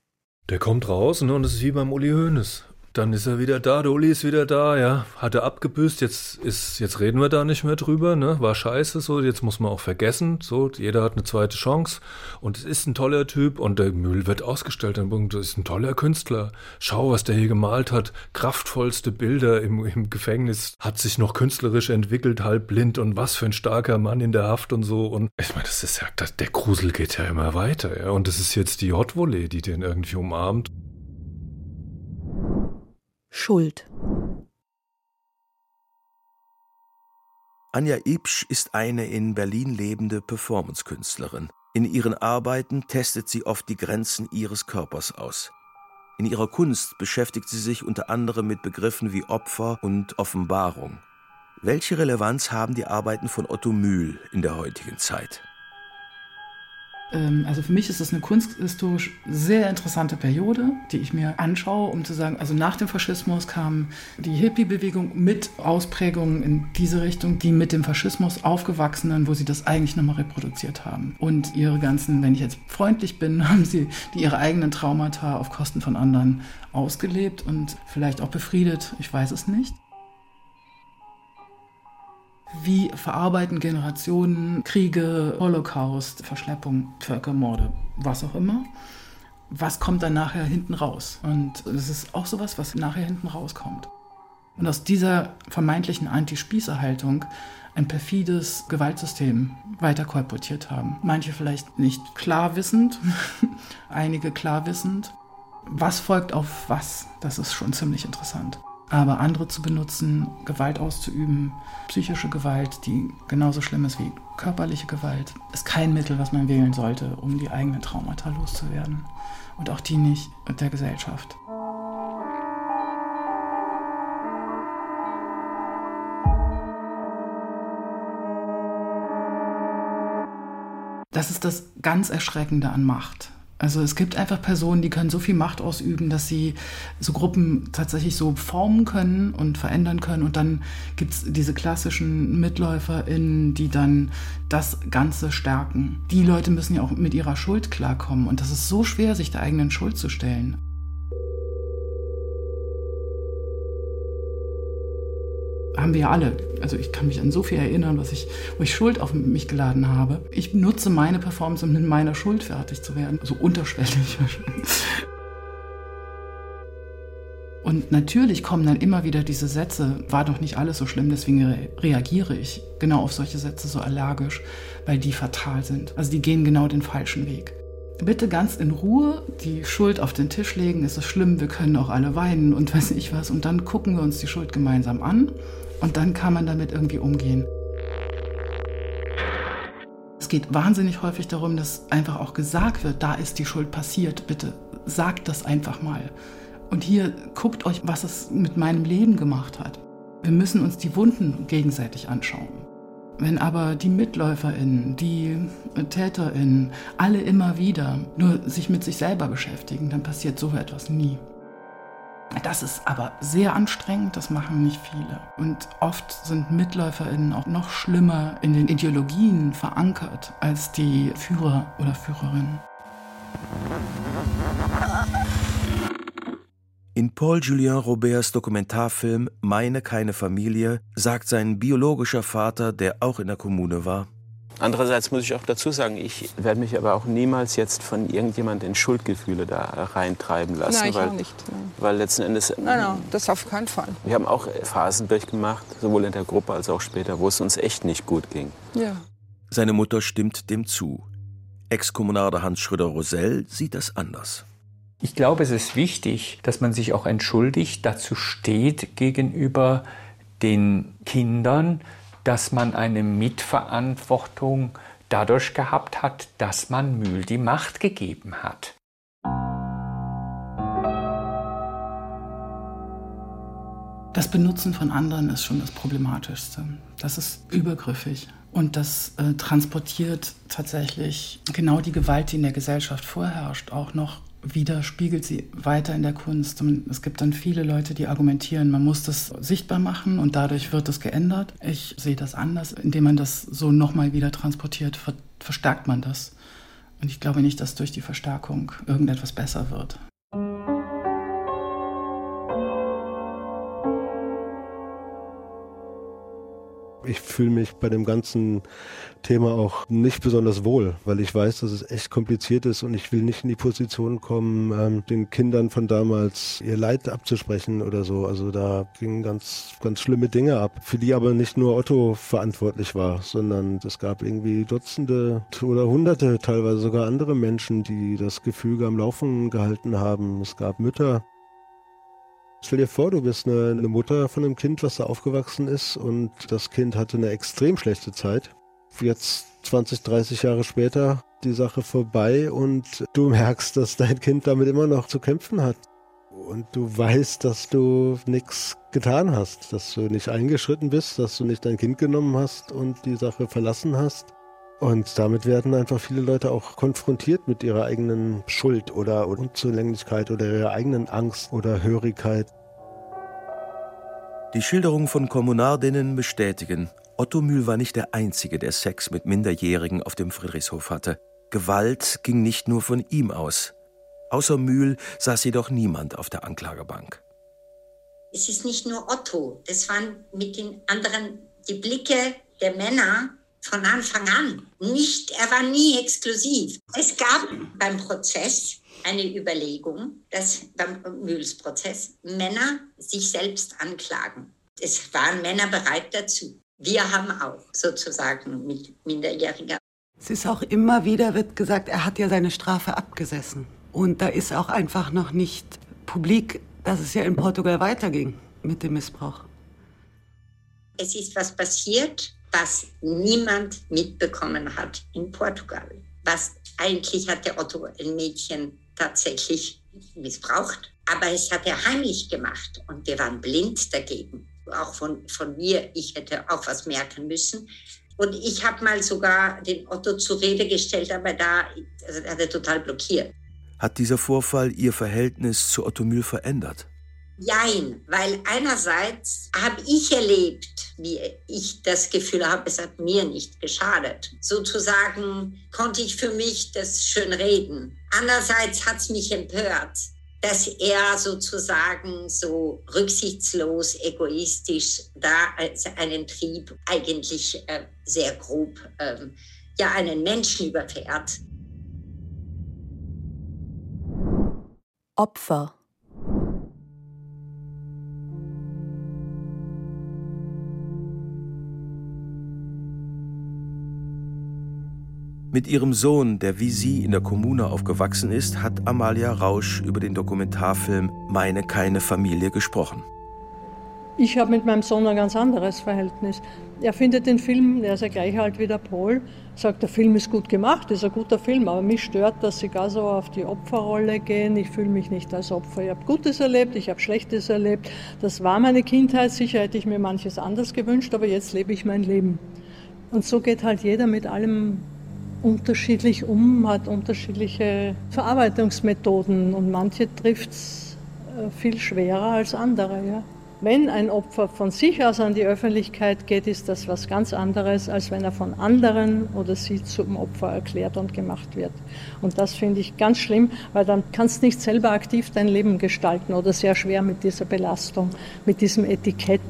Der kommt raus ne, und es ist wie beim Uli Hoeneß. Dann ist er wieder da, der Uli ist wieder da, ja. Hat er abgebüßt, jetzt ist, jetzt reden wir da nicht mehr drüber, ne? War scheiße so, jetzt muss man auch vergessen. So, jeder hat eine zweite Chance. Und es ist ein toller Typ und der Müll wird ausgestellt. Dann das ist ein toller Künstler. Schau, was der hier gemalt hat. Kraftvollste Bilder im, im Gefängnis. Hat sich noch künstlerisch entwickelt, halb blind und was für ein starker Mann in der Haft und so. Und ich meine, das ist ja, der Grusel geht ja immer weiter, ja. Und das ist jetzt die Hot Volley, die den irgendwie umarmt. Schuld. Anja Ibsch ist eine in Berlin lebende Performancekünstlerin. In ihren Arbeiten testet sie oft die Grenzen ihres Körpers aus. In ihrer Kunst beschäftigt sie sich unter anderem mit Begriffen wie Opfer und Offenbarung. Welche Relevanz haben die Arbeiten von Otto Mühl in der heutigen Zeit? Ähm, also für mich ist das eine kunsthistorisch sehr interessante Periode, die ich mir anschaue, um zu sagen, also nach dem Faschismus kam die Hippie-Bewegung mit Ausprägungen in diese Richtung, die mit dem Faschismus aufgewachsenen, wo sie das eigentlich nochmal reproduziert haben. Und ihre ganzen, wenn ich jetzt freundlich bin, haben sie die ihre eigenen Traumata auf Kosten von anderen ausgelebt und vielleicht auch befriedet, ich weiß es nicht. Wie verarbeiten Generationen Kriege, Holocaust, Verschleppung, Völkermorde, was auch immer? Was kommt dann nachher hinten raus? Und es ist auch sowas, was nachher hinten rauskommt. Und aus dieser vermeintlichen Anti-Spießer-Haltung ein perfides Gewaltsystem weiter kolportiert haben. Manche vielleicht nicht klar wissend, einige klar wissend. Was folgt auf was? Das ist schon ziemlich interessant. Aber andere zu benutzen, Gewalt auszuüben, psychische Gewalt, die genauso schlimm ist wie körperliche Gewalt, ist kein Mittel, was man wählen sollte, um die eigenen Traumata loszuwerden. Und auch die nicht der Gesellschaft. Das ist das ganz Erschreckende an Macht. Also es gibt einfach Personen, die können so viel Macht ausüben, dass sie so Gruppen tatsächlich so formen können und verändern können. Und dann gibt es diese klassischen MitläuferInnen, die dann das Ganze stärken. Die Leute müssen ja auch mit ihrer Schuld klarkommen. Und das ist so schwer, sich der eigenen Schuld zu stellen. Haben wir ja alle. Also ich kann mich an so viel erinnern, was ich, wo ich Schuld auf mich geladen habe. Ich nutze meine Performance, um mit meiner Schuld fertig zu werden. So unterschwellig. Und natürlich kommen dann immer wieder diese Sätze, war doch nicht alles so schlimm, deswegen re reagiere ich genau auf solche Sätze so allergisch, weil die fatal sind. Also die gehen genau den falschen Weg. Bitte ganz in Ruhe die Schuld auf den Tisch legen, es ist schlimm, wir können auch alle weinen und weiß ich was. Und dann gucken wir uns die Schuld gemeinsam an und dann kann man damit irgendwie umgehen. Es geht wahnsinnig häufig darum, dass einfach auch gesagt wird, da ist die Schuld passiert, bitte sagt das einfach mal. Und hier guckt euch, was es mit meinem Leben gemacht hat. Wir müssen uns die Wunden gegenseitig anschauen. Wenn aber die MitläuferInnen, die TäterInnen, alle immer wieder nur sich mit sich selber beschäftigen, dann passiert so etwas nie. Das ist aber sehr anstrengend, das machen nicht viele. Und oft sind MitläuferInnen auch noch schlimmer in den Ideologien verankert als die Führer oder Führerinnen. In Paul-Julien Roberts Dokumentarfilm Meine keine Familie sagt sein biologischer Vater, der auch in der Kommune war, Andererseits muss ich auch dazu sagen, ich werde mich aber auch niemals jetzt von irgendjemandem in Schuldgefühle da reintreiben lassen. Nein, ich weil, auch nicht. Weil letzten Endes. Nein, nein, das auf keinen Fall. Wir haben auch Phasen durchgemacht, sowohl in der Gruppe als auch später, wo es uns echt nicht gut ging. Ja. Seine Mutter stimmt dem zu. Ex-Kommunader Hans Schröder-Rosell sieht das anders. Ich glaube, es ist wichtig, dass man sich auch entschuldigt, dazu steht gegenüber den Kindern, dass man eine Mitverantwortung dadurch gehabt hat, dass man Mühl die Macht gegeben hat. Das Benutzen von anderen ist schon das Problematischste. Das ist übergriffig und das äh, transportiert tatsächlich genau die Gewalt, die in der Gesellschaft vorherrscht, auch noch widerspiegelt sie weiter in der Kunst. Und es gibt dann viele Leute, die argumentieren, man muss das sichtbar machen und dadurch wird es geändert. Ich sehe das anders. Indem man das so nochmal wieder transportiert, ver verstärkt man das. Und ich glaube nicht, dass durch die Verstärkung irgendetwas besser wird. Ich fühle mich bei dem ganzen Thema auch nicht besonders wohl, weil ich weiß, dass es echt kompliziert ist und ich will nicht in die Position kommen, ähm, den Kindern von damals ihr Leid abzusprechen oder so. Also da gingen ganz, ganz schlimme Dinge ab, für die aber nicht nur Otto verantwortlich war, sondern es gab irgendwie Dutzende oder Hunderte, teilweise sogar andere Menschen, die das Gefüge am Laufen gehalten haben. Es gab Mütter, Stell dir vor, du bist eine, eine, Mutter von einem Kind, was da aufgewachsen ist und das Kind hatte eine extrem schlechte Zeit. Jetzt 20, 30 Jahre später die Sache vorbei und du merkst, dass dein Kind damit immer noch zu kämpfen hat. und du weißt, dass du nichts getan hast, dass du nicht eingeschritten bist, dass du nicht dein Kind genommen hast und die Sache verlassen hast. Und damit werden einfach viele Leute auch konfrontiert mit ihrer eigenen Schuld oder Unzulänglichkeit oder ihrer eigenen Angst oder Hörigkeit. Die Schilderungen von Kommunardinnen bestätigen, Otto Mühl war nicht der Einzige, der Sex mit Minderjährigen auf dem Friedrichshof hatte. Gewalt ging nicht nur von ihm aus. Außer Mühl saß jedoch niemand auf der Anklagebank. Es ist nicht nur Otto, das waren mit den anderen die Blicke der Männer von Anfang an. Nicht, er war nie exklusiv. Es gab beim Prozess eine Überlegung, dass beim Mühlsprozess Männer sich selbst anklagen. Es waren Männer bereit dazu. Wir haben auch sozusagen mit Minderjähriger. Es ist auch immer wieder, wird gesagt, er hat ja seine Strafe abgesessen. Und da ist auch einfach noch nicht publik, dass es ja in Portugal weiterging mit dem Missbrauch. Es ist was passiert, was niemand mitbekommen hat in Portugal. Was eigentlich hat der Otto ein Mädchen tatsächlich missbraucht, aber es hat er heimlich gemacht und wir waren blind dagegen. Auch von, von mir, ich hätte auch was merken müssen. Und ich habe mal sogar den Otto zur Rede gestellt, aber da also, hat er total blockiert. Hat dieser Vorfall Ihr Verhältnis zu Otto Mühl verändert? Jein, weil einerseits habe ich erlebt, wie ich das Gefühl habe, es hat mir nicht geschadet. Sozusagen konnte ich für mich das schön reden. Andererseits hat es mich empört, dass er sozusagen so rücksichtslos, egoistisch da einen Trieb eigentlich äh, sehr grob, äh, ja, einen Menschen überfährt. Opfer. Mit ihrem Sohn, der wie sie in der Kommune aufgewachsen ist, hat Amalia Rausch über den Dokumentarfilm Meine keine Familie gesprochen. Ich habe mit meinem Sohn ein ganz anderes Verhältnis. Er findet den Film, der ist ja gleich alt wie der Paul, sagt, der Film ist gut gemacht, ist ein guter Film, aber mich stört, dass sie gar so auf die Opferrolle gehen. Ich fühle mich nicht als Opfer. Ich habe Gutes erlebt, ich habe Schlechtes erlebt. Das war meine Kindheit. Sicher hätte ich mir manches anders gewünscht, aber jetzt lebe ich mein Leben. Und so geht halt jeder mit allem unterschiedlich um, hat unterschiedliche Verarbeitungsmethoden und manche trifft es äh, viel schwerer als andere. Ja. Wenn ein Opfer von sich aus an die Öffentlichkeit geht, ist das was ganz anderes, als wenn er von anderen oder sie zum Opfer erklärt und gemacht wird. Und das finde ich ganz schlimm, weil dann kannst du nicht selber aktiv dein Leben gestalten oder sehr schwer mit dieser Belastung, mit diesem Etikett.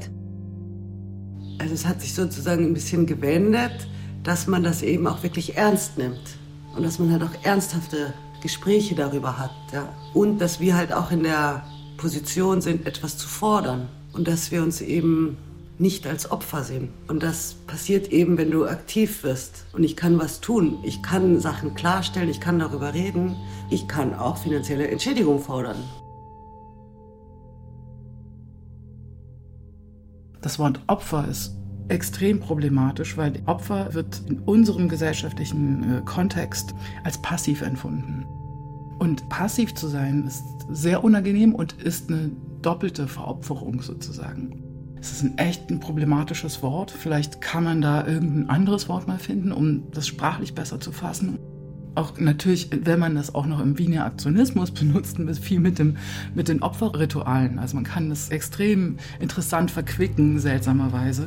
Also es hat sich sozusagen ein bisschen gewendet, dass man das eben auch wirklich ernst nimmt und dass man halt auch ernsthafte Gespräche darüber hat. Ja. Und dass wir halt auch in der Position sind, etwas zu fordern und dass wir uns eben nicht als Opfer sehen. Und das passiert eben, wenn du aktiv wirst. Und ich kann was tun. Ich kann Sachen klarstellen, ich kann darüber reden. Ich kann auch finanzielle Entschädigung fordern. Das Wort Opfer ist extrem problematisch, weil Opfer wird in unserem gesellschaftlichen äh, Kontext als passiv empfunden. Und passiv zu sein ist sehr unangenehm und ist eine doppelte Veropferung sozusagen. Es ist ein echt ein problematisches Wort. Vielleicht kann man da irgendein anderes Wort mal finden, um das sprachlich besser zu fassen. Auch natürlich, wenn man das auch noch im Wiener Aktionismus benutzt, viel mit, dem, mit den Opferritualen. Also man kann das extrem interessant verquicken, seltsamerweise.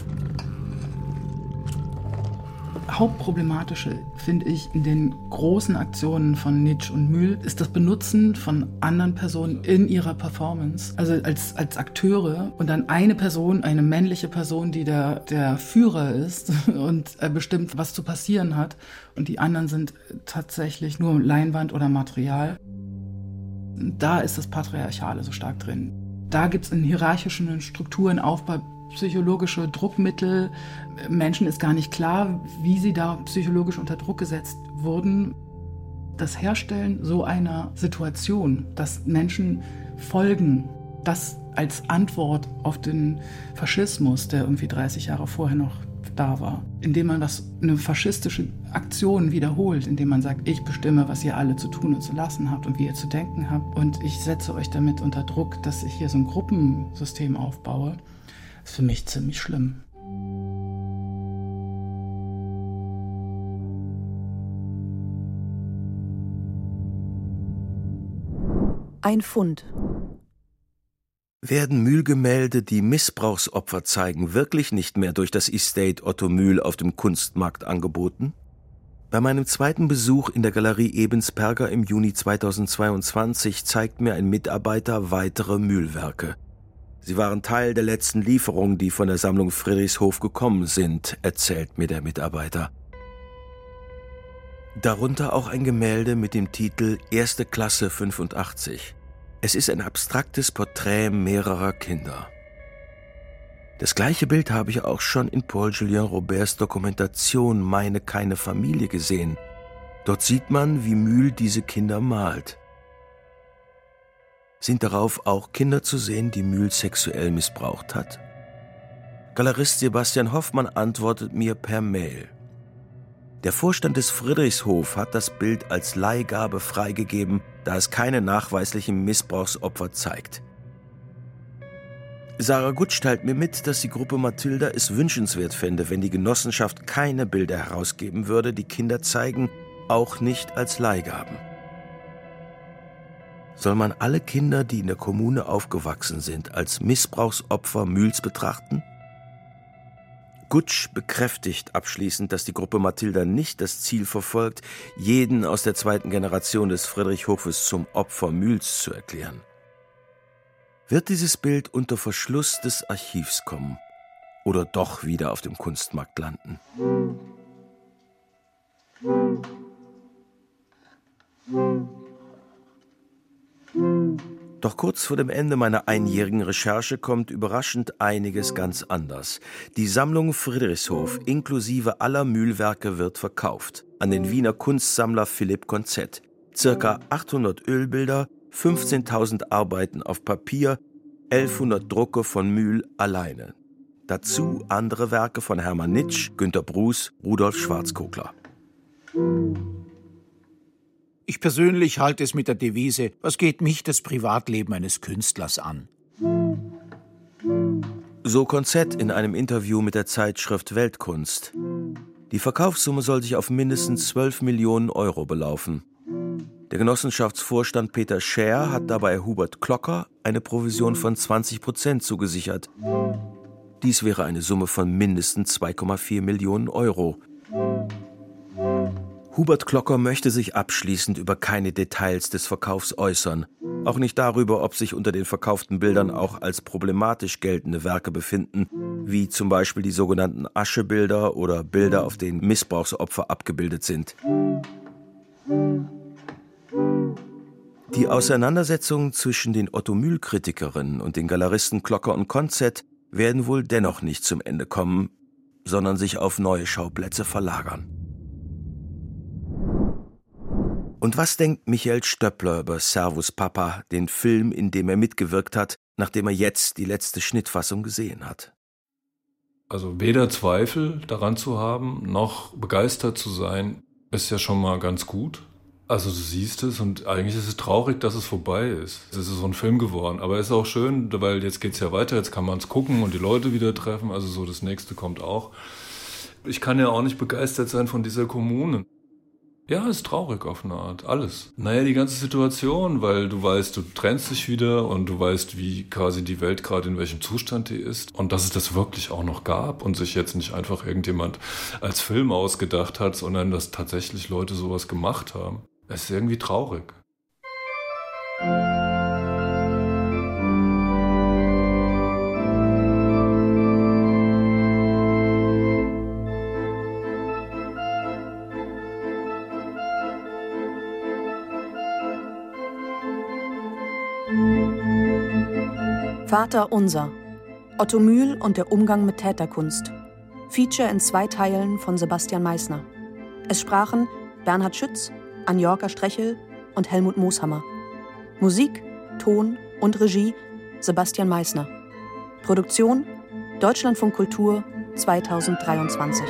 Hauptproblematische, finde ich, in den großen Aktionen von Nitsch und Mühl ist das Benutzen von anderen Personen in ihrer Performance. Also als, als Akteure und dann eine Person, eine männliche Person, die der, der Führer ist und bestimmt, was zu passieren hat. Und die anderen sind tatsächlich nur Leinwand oder Material. Da ist das Patriarchale so stark drin. Da gibt es in hierarchischen Strukturen Aufbau psychologische Druckmittel. Menschen ist gar nicht klar, wie sie da psychologisch unter Druck gesetzt wurden. Das Herstellen so einer Situation, dass Menschen folgen, das als Antwort auf den Faschismus, der irgendwie 30 Jahre vorher noch da war. Indem man was, eine faschistische Aktion wiederholt, indem man sagt, ich bestimme, was ihr alle zu tun und zu lassen habt und wie ihr zu denken habt. Und ich setze euch damit unter Druck, dass ich hier so ein Gruppensystem aufbaue, ist für mich ziemlich schlimm. Ein Fund. Werden Mühlgemälde, die Missbrauchsopfer zeigen, wirklich nicht mehr durch das Estate Otto Mühl auf dem Kunstmarkt angeboten? Bei meinem zweiten Besuch in der Galerie Ebensperger im Juni 2022 zeigt mir ein Mitarbeiter weitere Mühlwerke. Sie waren Teil der letzten Lieferungen, die von der Sammlung Friedrichshof gekommen sind, erzählt mir der Mitarbeiter. Darunter auch ein Gemälde mit dem Titel Erste Klasse 85. Es ist ein abstraktes Porträt mehrerer Kinder. Das gleiche Bild habe ich auch schon in Paul Julien Roberts Dokumentation Meine keine Familie gesehen. Dort sieht man, wie Mühl diese Kinder malt. Sind darauf auch Kinder zu sehen, die Mühl sexuell missbraucht hat? Galerist Sebastian Hoffmann antwortet mir per Mail. Der Vorstand des Friedrichshof hat das Bild als Leihgabe freigegeben, da es keine nachweislichen Missbrauchsopfer zeigt. Sarah Gutsch teilt mir mit, dass die Gruppe Mathilda es wünschenswert fände, wenn die Genossenschaft keine Bilder herausgeben würde, die Kinder zeigen, auch nicht als Leihgaben. Soll man alle Kinder, die in der Kommune aufgewachsen sind, als Missbrauchsopfer Mühls betrachten? Gutsch bekräftigt abschließend, dass die Gruppe Mathilda nicht das Ziel verfolgt, jeden aus der zweiten Generation des Friedrichhofes zum Opfer Mühls zu erklären. Wird dieses Bild unter Verschluss des Archivs kommen oder doch wieder auf dem Kunstmarkt landen? Doch kurz vor dem Ende meiner einjährigen Recherche kommt überraschend einiges ganz anders. Die Sammlung Friedrichshof inklusive aller Mühlwerke wird verkauft an den Wiener Kunstsammler Philipp Konzett. Circa 800 Ölbilder, 15.000 Arbeiten auf Papier, 1100 Drucke von Mühl alleine. Dazu andere Werke von Hermann Nitsch, Günter Bruß, Rudolf Schwarzkogler. Ich persönlich halte es mit der Devise, was geht mich das Privatleben eines Künstlers an? So Konzett in einem Interview mit der Zeitschrift Weltkunst. Die Verkaufssumme soll sich auf mindestens 12 Millionen Euro belaufen. Der Genossenschaftsvorstand Peter Scher hat dabei Hubert Klocker eine Provision von 20 Prozent zugesichert. Dies wäre eine Summe von mindestens 2,4 Millionen Euro. Hubert Klocker möchte sich abschließend über keine Details des Verkaufs äußern, auch nicht darüber, ob sich unter den verkauften Bildern auch als problematisch geltende Werke befinden, wie zum Beispiel die sogenannten Aschebilder oder Bilder, auf denen Missbrauchsopfer abgebildet sind. Die Auseinandersetzungen zwischen den Otto Mühl-Kritikerinnen und den Galeristen Klocker und Konzett werden wohl dennoch nicht zum Ende kommen, sondern sich auf neue Schauplätze verlagern. Und was denkt Michael Stöppler über Servus Papa, den Film, in dem er mitgewirkt hat, nachdem er jetzt die letzte Schnittfassung gesehen hat? Also weder Zweifel daran zu haben, noch begeistert zu sein, ist ja schon mal ganz gut. Also du siehst es und eigentlich ist es traurig, dass es vorbei ist. Es ist so ein Film geworden, aber es ist auch schön, weil jetzt geht es ja weiter, jetzt kann man es gucken und die Leute wieder treffen, also so das nächste kommt auch. Ich kann ja auch nicht begeistert sein von dieser Kommune. Ja, ist traurig auf eine Art. Alles. Naja, die ganze Situation, weil du weißt, du trennst dich wieder und du weißt, wie quasi die Welt gerade in welchem Zustand die ist. Und dass es das wirklich auch noch gab und sich jetzt nicht einfach irgendjemand als Film ausgedacht hat, sondern dass tatsächlich Leute sowas gemacht haben. Es ist irgendwie traurig. Vater Unser. Otto Mühl und der Umgang mit Täterkunst. Feature in zwei Teilen von Sebastian Meissner. Es sprachen Bernhard Schütz, Anjorka Strechel und Helmut Mooshammer. Musik, Ton und Regie Sebastian Meissner. Produktion Deutschlandfunk Kultur 2023.